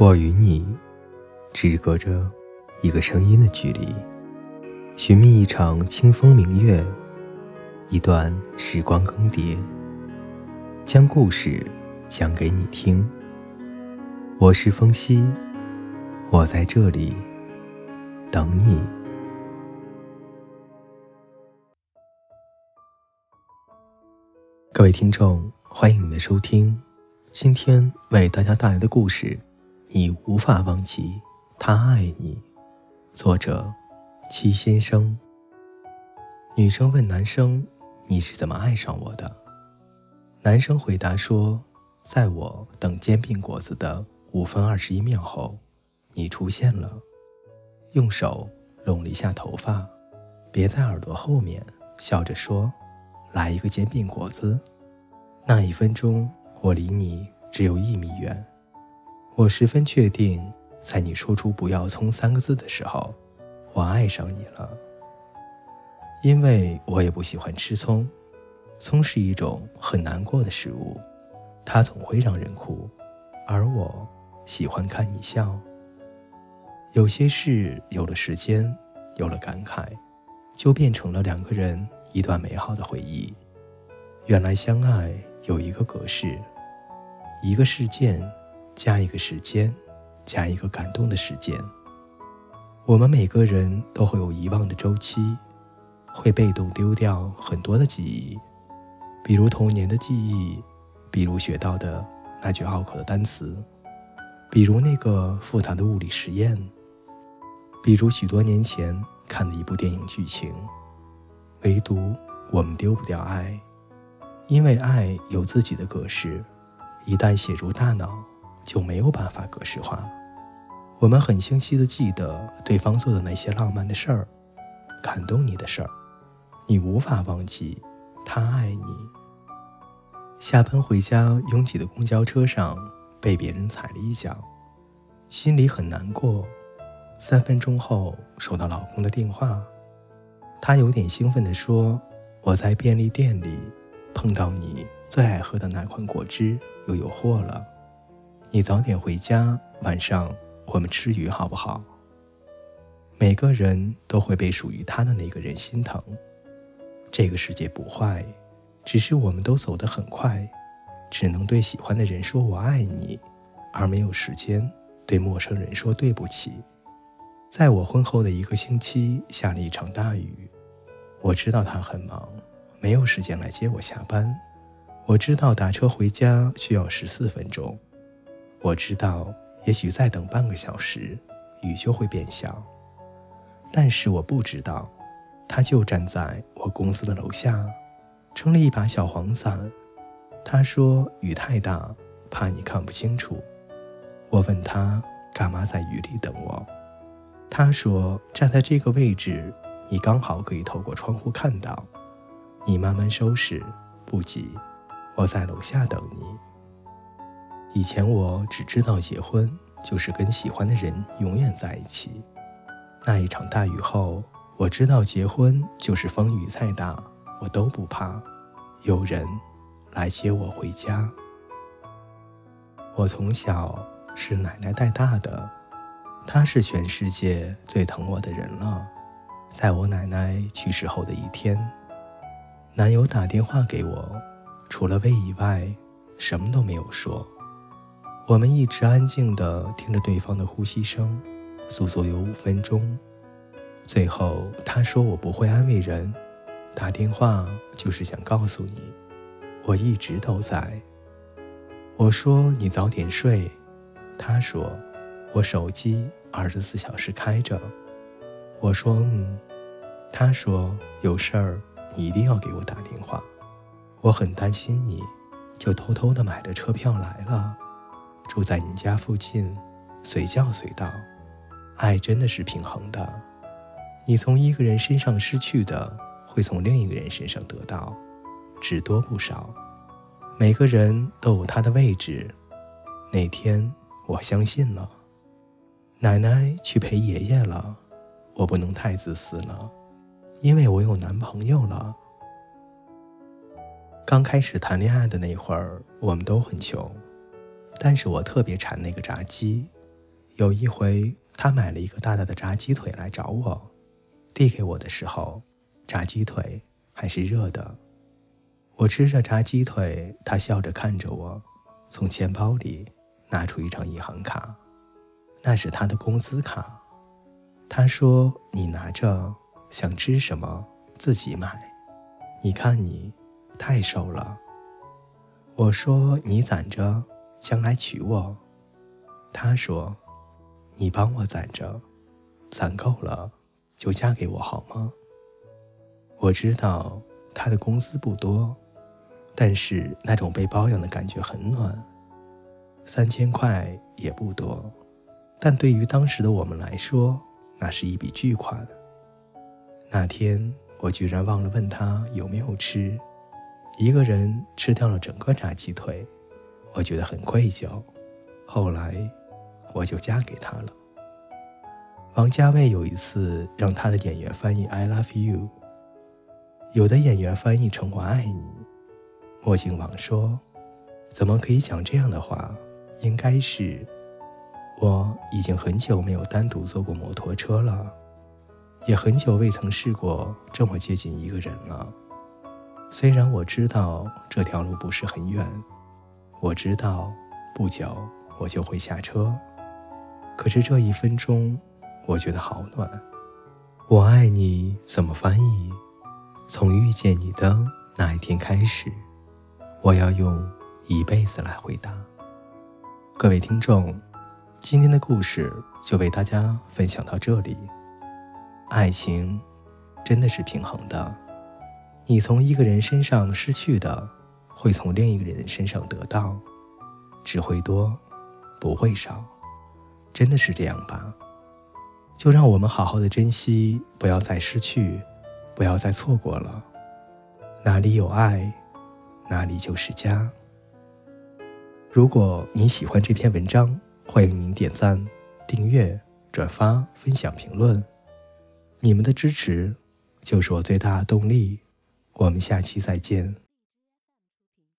我与你只隔着一个声音的距离，寻觅一场清风明月，一段时光更迭，将故事讲给你听。我是风夕，我在这里等你。各位听众，欢迎你的收听。今天为大家带来的故事。你无法忘记他爱你。作者：七先生。女生问男生：“你是怎么爱上我的？”男生回答说：“在我等煎饼果子的五分二十一秒后，你出现了，用手拢了一下头发，别在耳朵后面，笑着说：‘来一个煎饼果子。’那一分钟，我离你只有一米远。”我十分确定，在你说出“不要葱”三个字的时候，我爱上你了。因为我也不喜欢吃葱，葱是一种很难过的食物，它总会让人哭，而我喜欢看你笑。有些事有了时间，有了感慨，就变成了两个人一段美好的回忆。原来相爱有一个格式，一个事件。加一个时间，加一个感动的时间。我们每个人都会有遗忘的周期，会被动丢掉很多的记忆，比如童年的记忆，比如学到的那句拗口的单词，比如那个复杂的物理实验，比如许多年前看的一部电影剧情。唯独我们丢不掉爱，因为爱有自己的格式，一旦写入大脑。就没有办法格式化。我们很清晰地记得对方做的那些浪漫的事儿，感动你的事儿，你无法忘记他爱你。下班回家，拥挤的公交车上被别人踩了一脚，心里很难过。三分钟后收到老公的电话，他有点兴奋地说：“我在便利店里碰到你最爱喝的那款果汁，又有货了。”你早点回家，晚上我们吃鱼好不好？每个人都会被属于他的那个人心疼。这个世界不坏，只是我们都走得很快，只能对喜欢的人说我爱你，而没有时间对陌生人说对不起。在我婚后的一个星期，下了一场大雨。我知道他很忙，没有时间来接我下班。我知道打车回家需要十四分钟。我知道，也许再等半个小时，雨就会变小。但是我不知道，他就站在我公司的楼下，撑了一把小黄伞。他说雨太大，怕你看不清楚。我问他干嘛在雨里等我，他说站在这个位置，你刚好可以透过窗户看到。你慢慢收拾，不急，我在楼下等你。以前我只知道结婚就是跟喜欢的人永远在一起。那一场大雨后，我知道结婚就是风雨再大我都不怕，有人来接我回家。我从小是奶奶带大的，她是全世界最疼我的人了。在我奶奶去世后的一天，男友打电话给我，除了喂以外，什么都没有说。我们一直安静地听着对方的呼吸声，足足有五分钟。最后他说：“我不会安慰人，打电话就是想告诉你，我一直都在。”我说：“你早点睡。”他说：“我手机二十四小时开着。”我说：“嗯。”他说：“有事儿你一定要给我打电话，我很担心你，就偷偷的买了车票来了。”住在你家附近，随叫随到。爱真的是平衡的，你从一个人身上失去的，会从另一个人身上得到，只多不少。每个人都有他的位置。那天我相信了，奶奶去陪爷爷了，我不能太自私了，因为我有男朋友了。刚开始谈恋爱的那会儿，我们都很穷。但是我特别馋那个炸鸡，有一回，他买了一个大大的炸鸡腿来找我，递给我的时候，炸鸡腿还是热的。我吃着炸鸡腿，他笑着看着我，从钱包里拿出一张银行卡，那是他的工资卡。他说：“你拿着，想吃什么自己买。你看你太瘦了。”我说：“你攒着，将来娶我。”他说。你帮我攒着，攒够了就嫁给我好吗？我知道他的工资不多，但是那种被包养的感觉很暖。三千块也不多，但对于当时的我们来说，那是一笔巨款。那天我居然忘了问他有没有吃，一个人吃掉了整个炸鸡腿，我觉得很愧疚。后来。我就嫁给他了。王家卫有一次让他的演员翻译 “I love you”，有的演员翻译成“我爱你”。墨镜王说：“怎么可以讲这样的话？应该是我已经很久没有单独坐过摩托车了，也很久未曾试过这么接近一个人了。虽然我知道这条路不是很远，我知道不久我就会下车。”可是这一分钟，我觉得好暖。我爱你怎么翻译？从遇见你的那一天开始，我要用一辈子来回答。各位听众，今天的故事就为大家分享到这里。爱情真的是平衡的，你从一个人身上失去的，会从另一个人身上得到，只会多，不会少。真的是这样吧？就让我们好好的珍惜，不要再失去，不要再错过了。哪里有爱，哪里就是家。如果你喜欢这篇文章，欢迎您点赞、订阅、转发、分享、评论。你们的支持就是我最大的动力。我们下期再见。